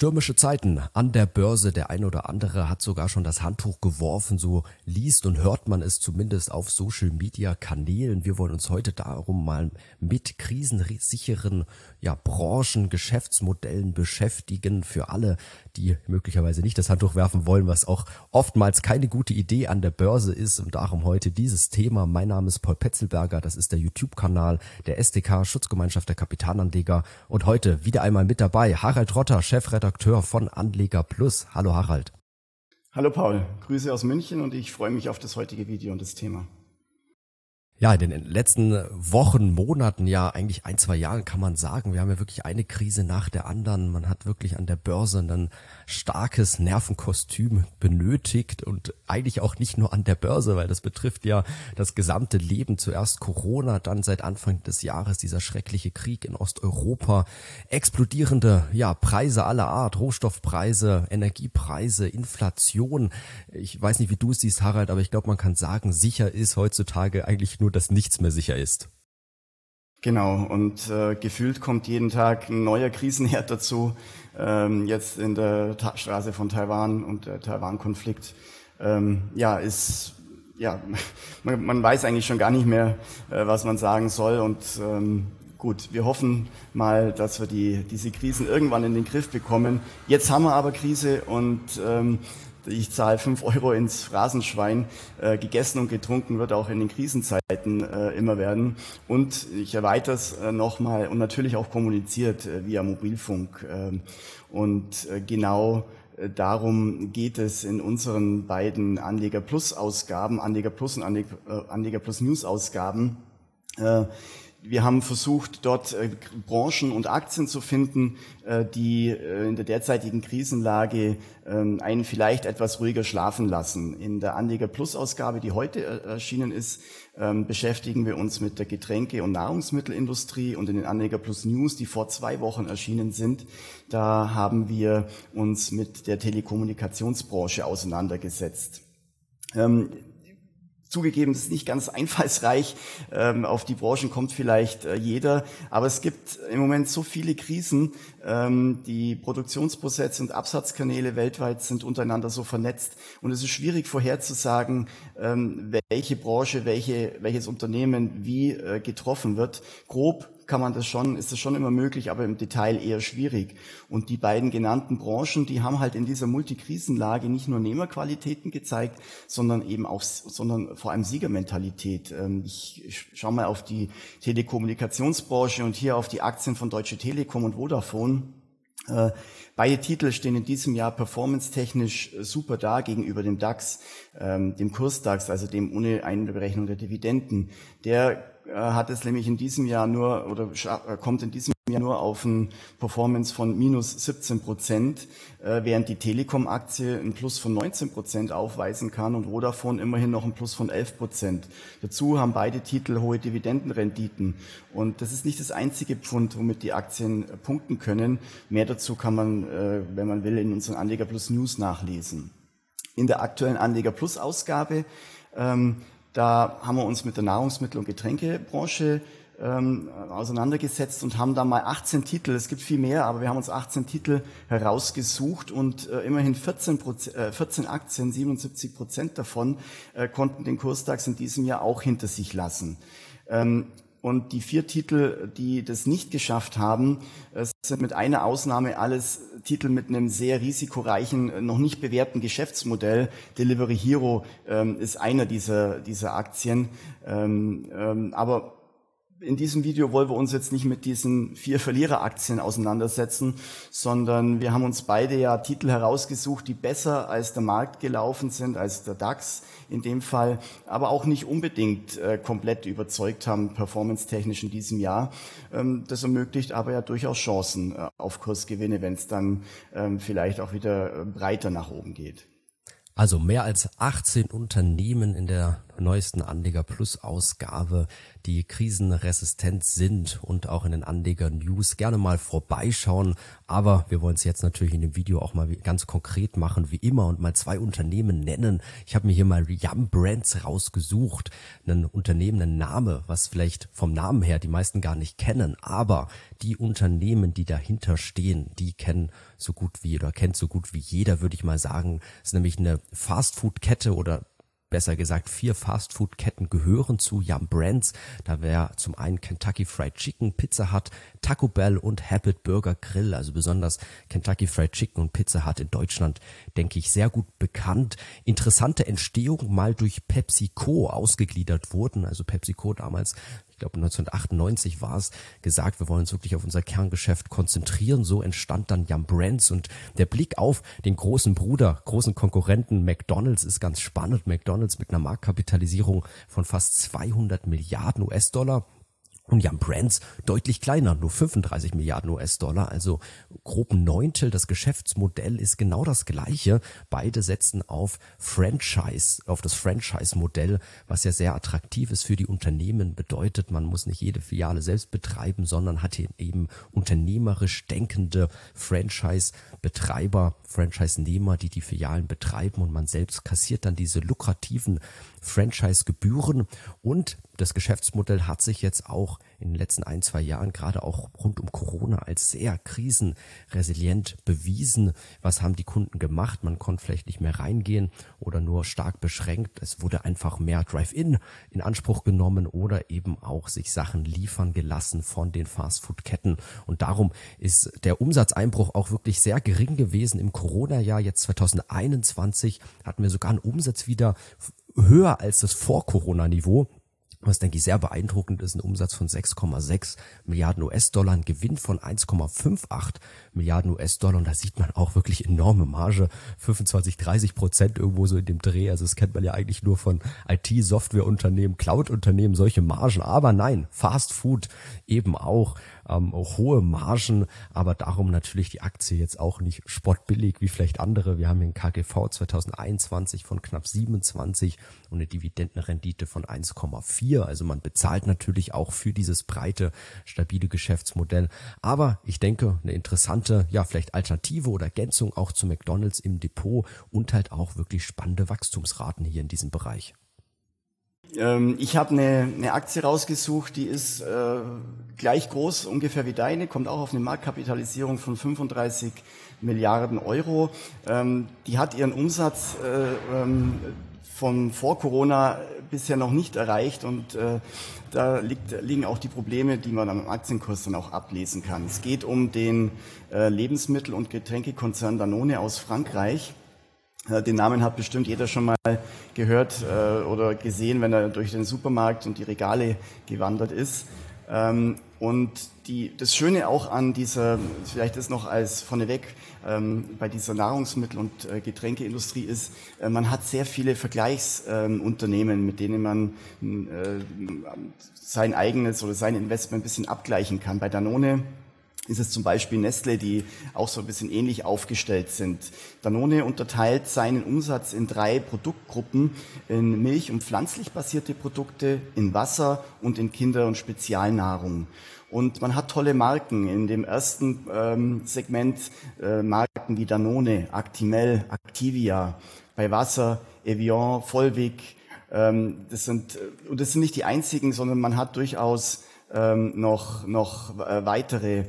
Stürmische Zeiten an der Börse. Der eine oder andere hat sogar schon das Handtuch geworfen. So liest und hört man es zumindest auf Social Media Kanälen. Wir wollen uns heute darum mal mit krisensicheren ja, Branchen, Geschäftsmodellen beschäftigen für alle, die möglicherweise nicht das Handtuch werfen wollen, was auch oftmals keine gute Idee an der Börse ist. Und darum heute dieses Thema. Mein Name ist Paul Petzelberger. Das ist der YouTube-Kanal der SDK Schutzgemeinschaft der Kapitalanleger. Und heute wieder einmal mit dabei Harald Rotter, Chefredakteur Chefredakteur von Anleger Plus. Hallo Harald. Hallo Paul, Grüße aus München und ich freue mich auf das heutige Video und das Thema. Ja, in den letzten Wochen, Monaten, ja eigentlich ein, zwei Jahren kann man sagen, wir haben ja wirklich eine Krise nach der anderen. Man hat wirklich an der Börse ein starkes Nervenkostüm benötigt und eigentlich auch nicht nur an der Börse, weil das betrifft ja das gesamte Leben. Zuerst Corona, dann seit Anfang des Jahres dieser schreckliche Krieg in Osteuropa, explodierende ja Preise aller Art, Rohstoffpreise, Energiepreise, Inflation. Ich weiß nicht, wie du es siehst, Harald, aber ich glaube, man kann sagen, sicher ist heutzutage eigentlich nur dass nichts mehr sicher ist. Genau, und äh, gefühlt kommt jeden Tag ein neuer Krisenherd dazu. Ähm, jetzt in der Ta Straße von Taiwan und der Taiwan-Konflikt. Ähm, ja, ist, ja, man, man, weiß eigentlich schon gar nicht mehr, äh, was man sagen soll. Und ähm, gut, wir hoffen mal, dass wir die, diese Krisen irgendwann in den Griff bekommen. Jetzt haben wir aber Krise und ähm, ich zahle fünf Euro ins Phrasenschwein. Äh, gegessen und getrunken wird auch in den Krisenzeiten äh, immer werden. Und ich erweitere es äh, nochmal und natürlich auch kommuniziert äh, via Mobilfunk. Ähm, und äh, genau äh, darum geht es in unseren beiden Anleger Plus Ausgaben, Anleger Plus und Anleger, Anleger Plus News Ausgaben wir haben versucht, dort äh, Branchen und Aktien zu finden, äh, die äh, in der derzeitigen Krisenlage ähm, einen vielleicht etwas ruhiger schlafen lassen. In der Anleger Plus Ausgabe, die heute erschienen ist, ähm, beschäftigen wir uns mit der Getränke- und Nahrungsmittelindustrie und in den Anleger Plus News, die vor zwei Wochen erschienen sind, da haben wir uns mit der Telekommunikationsbranche auseinandergesetzt. Zugegeben, das ist nicht ganz einfallsreich. Ähm, auf die Branchen kommt vielleicht äh, jeder. Aber es gibt im Moment so viele Krisen. Ähm, die Produktionsprozesse und Absatzkanäle weltweit sind untereinander so vernetzt. Und es ist schwierig vorherzusagen, ähm, welche Branche, welche, welches Unternehmen wie äh, getroffen wird. Grob kann man das schon, ist das schon immer möglich, aber im Detail eher schwierig. Und die beiden genannten Branchen, die haben halt in dieser Multikrisenlage nicht nur Nehmerqualitäten gezeigt, sondern eben auch, sondern vor allem Siegermentalität. Ähm, ich schaue mal auf die Telekommunikationsbranche und hier auf die Aktien von Deutsche Telekom und Vodafone. Äh, beide Titel stehen in diesem Jahr performance-technisch super da gegenüber dem DAX, ähm, dem Kursdax, also dem ohne Einberechnung der Dividenden. Der äh, hat es nämlich in diesem Jahr nur oder äh, kommt in diesem Jahr nur auf ein Performance von minus 17 Prozent, äh, während die Telekom-Aktie ein Plus von 19 Prozent aufweisen kann und Vodafone immerhin noch ein Plus von 11 Prozent. Dazu haben beide Titel hohe Dividendenrenditen und das ist nicht das einzige Pfund, womit die Aktien punkten können. Mehr dazu kann man, wenn man will, in unseren Anleger Plus News nachlesen. In der aktuellen Anleger Plus Ausgabe ähm, da haben wir uns mit der Nahrungsmittel- und Getränkebranche ähm, auseinandergesetzt und haben da mal 18 Titel, es gibt viel mehr, aber wir haben uns 18 Titel herausgesucht und äh, immerhin 14, äh, 14 Aktien, 77 Prozent davon äh, konnten den Kursdax in diesem Jahr auch hinter sich lassen. Ähm, und die vier Titel, die das nicht geschafft haben, äh, sind mit einer Ausnahme alles Titel mit einem sehr risikoreichen, äh, noch nicht bewährten Geschäftsmodell. Delivery Hero ähm, ist einer dieser, dieser Aktien. Ähm, ähm, aber in diesem Video wollen wir uns jetzt nicht mit diesen vier Verliereraktien auseinandersetzen, sondern wir haben uns beide ja Titel herausgesucht, die besser als der Markt gelaufen sind, als der DAX in dem Fall, aber auch nicht unbedingt äh, komplett überzeugt haben, performance-technisch in diesem Jahr. Ähm, das ermöglicht aber ja durchaus Chancen äh, auf Kursgewinne, wenn es dann ähm, vielleicht auch wieder äh, breiter nach oben geht. Also mehr als 18 Unternehmen in der neuesten Anleger Plus Ausgabe, die krisenresistent sind und auch in den Anleger News gerne mal vorbeischauen. Aber wir wollen es jetzt natürlich in dem Video auch mal ganz konkret machen, wie immer, und mal zwei Unternehmen nennen. Ich habe mir hier mal Yum Brands rausgesucht. Ein Unternehmen, ein Name, was vielleicht vom Namen her die meisten gar nicht kennen. Aber die Unternehmen, die dahinter stehen, die kennen so gut wie oder kennt so gut wie jeder, würde ich mal sagen. Es ist nämlich eine Fastfood-Kette oder besser gesagt vier Fastfood-Ketten gehören zu Yum Brands. Da wäre zum einen Kentucky Fried Chicken, Pizza Hut, Taco Bell und Habit Burger Grill. Also besonders Kentucky Fried Chicken und Pizza Hut in Deutschland, denke ich, sehr gut bekannt. Interessante Entstehung mal durch PepsiCo ausgegliedert wurden. Also PepsiCo damals glaube 1998 war es, gesagt, wir wollen uns wirklich auf unser Kerngeschäft konzentrieren. So entstand dann Yum Brands und der Blick auf den großen Bruder, großen Konkurrenten McDonald's ist ganz spannend. McDonald's mit einer Marktkapitalisierung von fast 200 Milliarden US-Dollar und Jan Brands deutlich kleiner, nur 35 Milliarden US-Dollar, also grob Neuntel. Das Geschäftsmodell ist genau das gleiche. Beide setzen auf Franchise, auf das Franchise-Modell, was ja sehr attraktiv ist für die Unternehmen. Bedeutet, man muss nicht jede Filiale selbst betreiben, sondern hat hier eben unternehmerisch denkende Franchise-Betreiber, Franchise-Nehmer, die die Filialen betreiben und man selbst kassiert dann diese lukrativen Franchise-Gebühren und das Geschäftsmodell hat sich jetzt auch in den letzten ein, zwei Jahren gerade auch rund um Corona als sehr krisenresilient bewiesen. Was haben die Kunden gemacht? Man konnte vielleicht nicht mehr reingehen oder nur stark beschränkt. Es wurde einfach mehr Drive-In in Anspruch genommen oder eben auch sich Sachen liefern gelassen von den Fastfood-Ketten. Und darum ist der Umsatzeinbruch auch wirklich sehr gering gewesen im Corona-Jahr. Jetzt 2021 hatten wir sogar einen Umsatz wieder höher als das Vor-Corona-Niveau was denke ich sehr beeindruckend ist, ein Umsatz von 6,6 Milliarden US-Dollar, ein Gewinn von 1,58 Milliarden US-Dollar und da sieht man auch wirklich enorme Marge, 25, 30 Prozent irgendwo so in dem Dreh, also das kennt man ja eigentlich nur von IT-Software-Unternehmen, Cloud-Unternehmen, solche Margen, aber nein, Fast Food eben auch ähm, hohe Margen, aber darum natürlich die Aktie jetzt auch nicht spottbillig wie vielleicht andere. Wir haben den KGV 2021 von knapp 27 und eine Dividendenrendite von 1,4. Also man bezahlt natürlich auch für dieses breite, stabile Geschäftsmodell. Aber ich denke, eine interessante, ja, vielleicht Alternative oder Ergänzung auch zu McDonalds im Depot und halt auch wirklich spannende Wachstumsraten hier in diesem Bereich. Ähm, ich habe eine, eine Aktie rausgesucht, die ist äh, gleich groß ungefähr wie deine, kommt auch auf eine Marktkapitalisierung von 35 Milliarden Euro. Ähm, die hat ihren Umsatz äh, ähm, von vor Corona bisher noch nicht erreicht und äh, da liegt, liegen auch die Probleme, die man am Aktienkurs dann auch ablesen kann. Es geht um den äh, Lebensmittel- und Getränkekonzern Danone aus Frankreich. Äh, den Namen hat bestimmt jeder schon mal gehört äh, oder gesehen, wenn er durch den Supermarkt und die Regale gewandert ist. Ähm, und die, das Schöne auch an dieser, vielleicht ist noch als vorneweg, ähm, bei dieser Nahrungsmittel- und äh, Getränkeindustrie ist, äh, man hat sehr viele Vergleichsunternehmen, ähm, mit denen man äh, sein eigenes oder sein Investment ein bisschen abgleichen kann. Bei Danone ist es zum Beispiel Nestle, die auch so ein bisschen ähnlich aufgestellt sind. Danone unterteilt seinen Umsatz in drei Produktgruppen, in Milch- und pflanzlich basierte Produkte, in Wasser und in Kinder- und Spezialnahrung. Und man hat tolle Marken. In dem ersten ähm, Segment äh, Marken wie Danone, Actimel, Activia, bei Wasser Evian, Volvic. Ähm, das sind, und das sind nicht die einzigen, sondern man hat durchaus ähm, noch, noch äh, weitere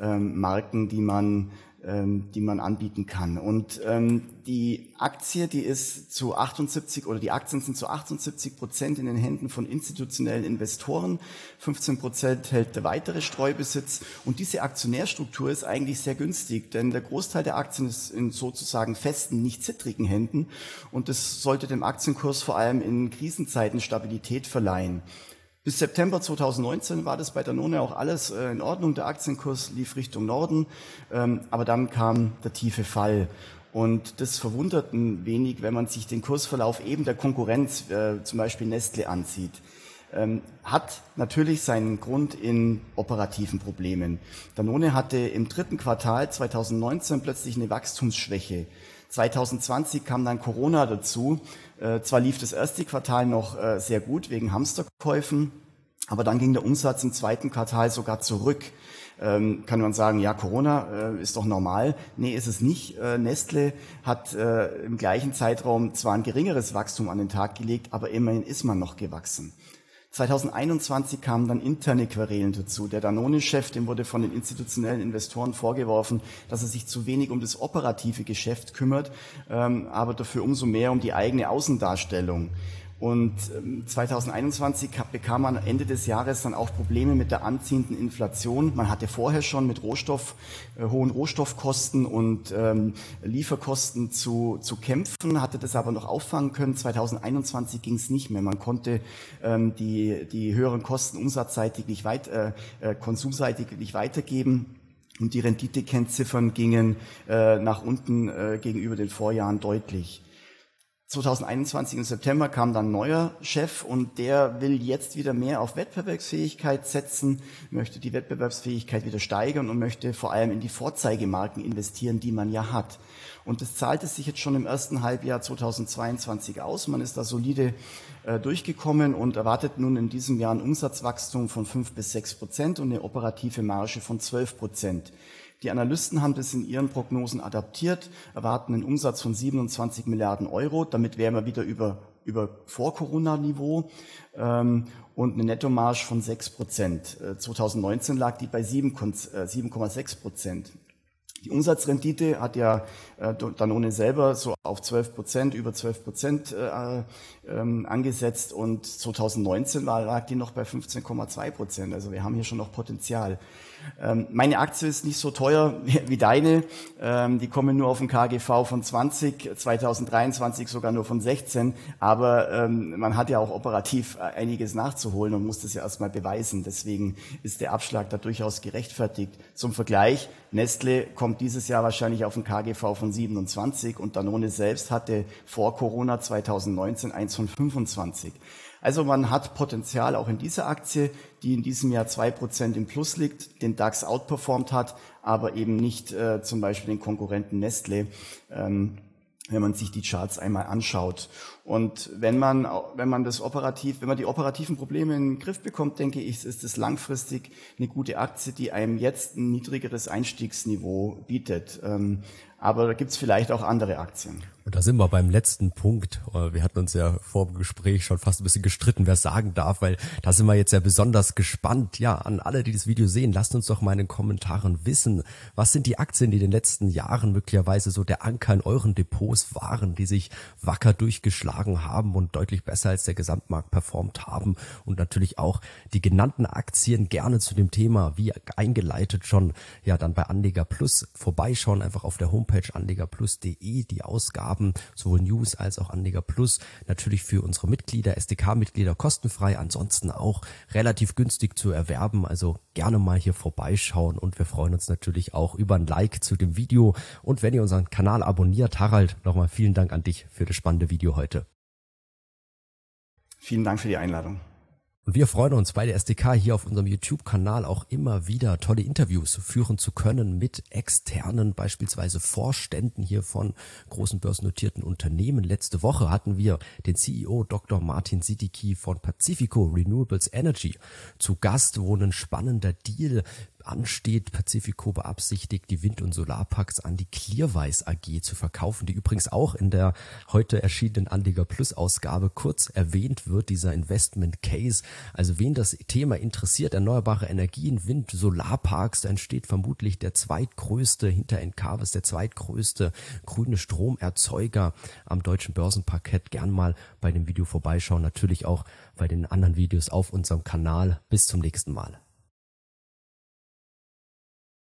ähm, Marken, die man, ähm, die man anbieten kann. Und ähm, die Aktie, die ist zu 78 oder die Aktien sind zu 78 Prozent in den Händen von institutionellen Investoren. 15 Prozent hält der weitere Streubesitz. Und diese Aktionärstruktur ist eigentlich sehr günstig, denn der Großteil der Aktien ist in sozusagen festen, nicht zittrigen Händen. Und das sollte dem Aktienkurs vor allem in Krisenzeiten Stabilität verleihen. Bis September 2019 war das bei Danone auch alles äh, in Ordnung. Der Aktienkurs lief Richtung Norden, ähm, aber dann kam der tiefe Fall. Und das verwundert ein wenig, wenn man sich den Kursverlauf eben der Konkurrenz, äh, zum Beispiel Nestle, ansieht. Ähm, hat natürlich seinen Grund in operativen Problemen. Danone hatte im dritten Quartal 2019 plötzlich eine Wachstumsschwäche. 2020 kam dann Corona dazu Äh, zwar lief das erste Quartal noch äh, sehr gut wegen Hamsterkäufen, aber dann ging der Umsatz im zweiten Quartal sogar zurück. Ähm, kann man sagen, ja, Corona äh, ist doch normal. Nee, ist es nicht. Äh, Nestle hat äh, im gleichen Zeitraum zwar ein geringeres Wachstum an den Tag gelegt, aber immerhin ist man noch gewachsen. 2021 kamen dann interne Querelen dazu. Der Danone-Chef, dem wurde von den institutionellen Investoren vorgeworfen, dass er sich zu wenig um das operative Geschäft kümmert, ähm, aber dafür umso mehr um die eigene Außendarstellung. Und 2021 ähm, bekam man Ende des Jahres dann auch Probleme mit der anziehenden Inflation. Man hatte vorher schon mit Rohstoff, äh, hohen Rohstoffkosten und ähm, Lieferkosten zu, zu kämpfen, hatte das aber noch auffangen können. 2021 ging es nicht mehr. Man konnte ähm, die, die höheren Kosten umsatzseitig nicht weit, äh, äh, konsumseitig nicht weitergeben. Und die Renditekennziffern gingen äh, nach unten äh, gegenüber den Vorjahren deutlich. 2021 im September kam dann ein neuer Chef und der will jetzt wieder mehr auf Wettbewerbsfähigkeit setzen, möchte die Wettbewerbsfähigkeit wieder steigern und möchte vor allem in die Vorzeigemarken investieren, die man ja hat. Und das zahlt es sich jetzt schon im ersten Halbjahr 2022 aus. Man ist da solide äh, durchgekommen und erwartet nun in diesem Jahr ein Umsatzwachstum von fünf bis sechs Prozent und eine operative Marge von zwölf Prozent. Die Analysten haben das in ihren Prognosen adaptiert, erwarten einen Umsatz von 27 Milliarden Euro. Damit wären wir wieder über, über Vor-Corona-Niveau ähm, und eine Nettomarge von 6 Prozent. Äh, 2019 lag die bei 7,6 äh, Prozent. Die Umsatzrendite hat ja äh, Danone selber so auf 12 Prozent, über 12 Prozent äh, ähm, angesetzt und 2019 war, lag die noch bei 15,2 Prozent. Also wir haben hier schon noch Potenzial. Ähm, meine Aktie ist nicht so teuer wie deine. Ähm, die kommen nur auf ein KGV von 20, 2023 sogar nur von 16. Aber ähm, man hat ja auch operativ einiges nachzuholen und muss das ja erstmal beweisen. Deswegen ist der Abschlag da durchaus gerechtfertigt. Zum Vergleich, Nestle kommt dieses Jahr wahrscheinlich auf ein KGV von 27 und Danone selbst hatte vor Corona 2019 eins von 25. Also man hat Potenzial auch in dieser Aktie, die in diesem Jahr zwei Prozent im Plus liegt, den DAX outperformt hat, aber eben nicht äh, zum Beispiel den Konkurrenten Nestle. Ähm, wenn man sich die Charts einmal anschaut. Und wenn man, wenn man das operativ, wenn man die operativen Probleme in den Griff bekommt, denke ich, ist es langfristig eine gute Aktie, die einem jetzt ein niedrigeres Einstiegsniveau bietet. Aber da gibt's vielleicht auch andere Aktien. Und da sind wir beim letzten Punkt. Äh, wir hatten uns ja vor dem Gespräch schon fast ein bisschen gestritten, wer sagen darf, weil da sind wir jetzt ja besonders gespannt. Ja, an alle, die das Video sehen, lasst uns doch mal in den Kommentaren wissen, was sind die Aktien, die in den letzten Jahren möglicherweise so der Anker in euren Depots waren, die sich wacker durchgeschlagen haben und deutlich besser als der Gesamtmarkt performt haben und natürlich auch die genannten Aktien gerne zu dem Thema, wie eingeleitet schon, ja, dann bei Anleger Plus vorbeischauen, einfach auf der Homepage anlegerplus.de die Ausgaben sowohl News als auch Anleger Plus. Natürlich für unsere Mitglieder, SDK-Mitglieder kostenfrei, ansonsten auch relativ günstig zu erwerben. Also gerne mal hier vorbeischauen und wir freuen uns natürlich auch über ein Like zu dem Video. Und wenn ihr unseren Kanal abonniert, Harald, nochmal vielen Dank an dich für das spannende Video heute. Vielen Dank für die Einladung. Und wir freuen uns bei der SDK hier auf unserem YouTube-Kanal auch immer wieder tolle Interviews führen zu können mit externen, beispielsweise Vorständen hier von großen börsennotierten Unternehmen. Letzte Woche hatten wir den CEO Dr. Martin Siddiqui von Pacifico Renewables Energy zu Gast, wo ein spannender Deal ansteht. Pacifico beabsichtigt, die Wind- und Solarparks an die Clearweiß AG zu verkaufen, die übrigens auch in der heute erschienenen Anleger Plus Ausgabe kurz erwähnt wird, dieser Investment Case. Also wen das Thema interessiert, erneuerbare Energien, Wind, Solarparks, da entsteht vermutlich der zweitgrößte hinter Encarvis, der zweitgrößte grüne Stromerzeuger am deutschen Börsenparkett. Gern mal bei dem Video vorbeischauen, natürlich auch bei den anderen Videos auf unserem Kanal. Bis zum nächsten Mal.